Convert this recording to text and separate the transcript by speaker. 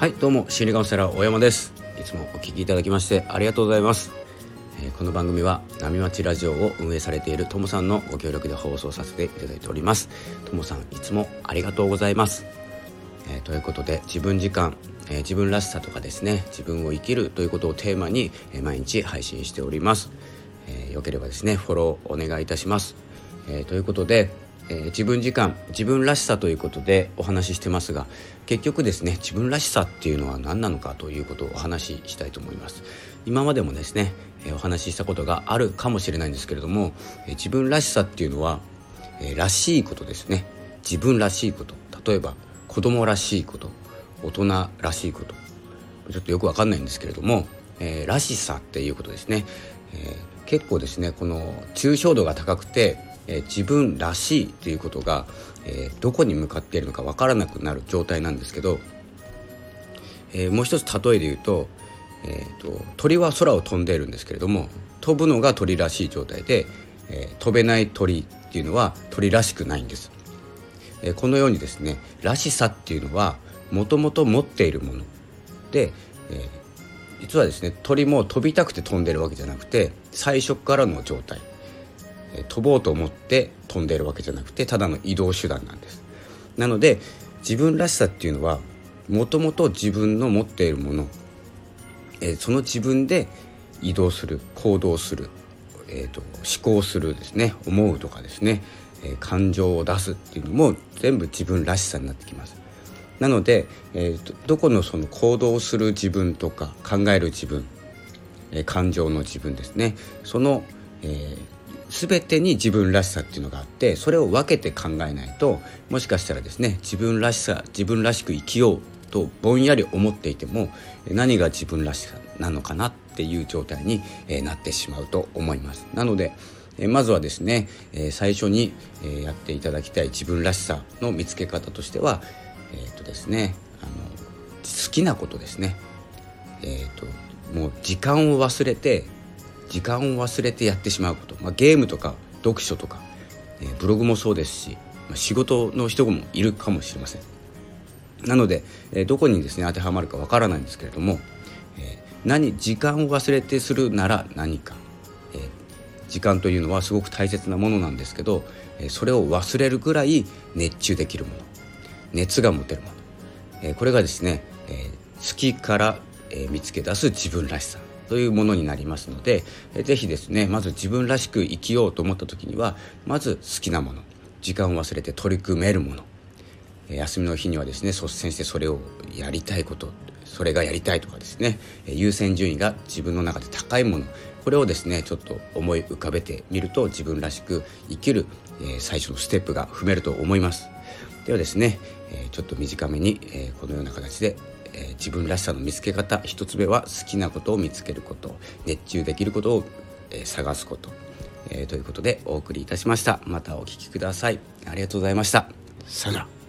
Speaker 1: はいどうも心理カウンセラー大山です。いつもお聞きいただきましてありがとうございます、えー、この番組は波町ラジオを運営されているともさんのご協力で放送させていただいております。ともさんいつもありがとうございます、えー、ということで自分時間、えー、自分らしさとかですね自分を生きるということをテーマに、え毎日配信しております、えよければですねフォローお願いいたします、えということでえー、自分時間自分らしさということでお話ししてますが結局ですね自分らしさっていうのは何なのかということをお話ししたいと思います。今までもですね、えー、お話ししたことがあるかもしれないんですけれども、えー、自分らしさっていうのは、えらしいことですね。自分らしいこと。例えば子供らしいこと。大人らしいこと。ちょっとよくわかんないんですけれども、えらしさっていうことですね、え結構ですねこの抽象度が高くてえ自分らしいということが、えどこに向かっているのか分からなくなる状態なんですけど、えもう一つ例えで言うと,、えーと、鳥は空を飛んでいるんですけれども飛ぶのが鳥らしい状態で、えー、飛べない鳥っていうのは鳥らしくないんです。えー、このようにですねらしさっていうのはもともと持っているもので、えー、実はですね鳥も飛びたくて飛んでるわけじゃなくて最初からの状態飛ぼうと思って飛んでいるわけじゃなくてただの移動手段なんです。なので自分らしさっていうのはもともと自分の持っているもの、えー、その自分で移動する行動する、えーと、思考するですね思うとかですね、えー、感情を出すっていうのも全部自分らしさになってきます。なので、えーと、どこのその行動する自分とか考える自分、えー、感情の自分ですねその、えー、全てに自分らしさっていうのがあってそれを分けて考えないともしかしたらですね自分らしさ自分らしく生きようとぼんやり思っていても何が自分らしさなのかなっていう状態になってしまうと思います。なのでまずはですね最初にやっていただきたい自分らしさの見つけ方としてはえっ、ー、とですねあの好きなことですね。えっ、ー、ともう時間を忘れて時間を忘れてやってしまうこと、まあ、ゲームとか読書とか、えー、ブログもそうですし、まあ、仕事の人もいるかもしれません。なので、えー、どこにですね当てはまるかわからないんですけれども、えー、何時間を忘れてするなら何か、えー、時間というのはすごく大切なものなんですけど、えー、それを忘れるぐらい熱中できるもの。熱が持てるもの、えー、これがですね、えー、好きから、えー、見つけ出す自分らしさ。というものになりますので是非ですねまず自分らしく生きようと思った時にはまず好きなもの時間を忘れて取り組めるもの休みの日にはですね率先してそれをやりたいことそれがやりたいとかですね優先順位が自分の中で高いものこれをですねちょっと思い浮かべてみると自分らしく生きる、え最初のステップが踏めると思います。ではですね、えちょっと短めに、えこのような形でえー、自分らしさの見つけ方1つ目は好きなことを見つけること熱中できることを、えー、探すこと、えー、ということでお送りいたしました。またお聴きください。ありがとうございました。さよなら。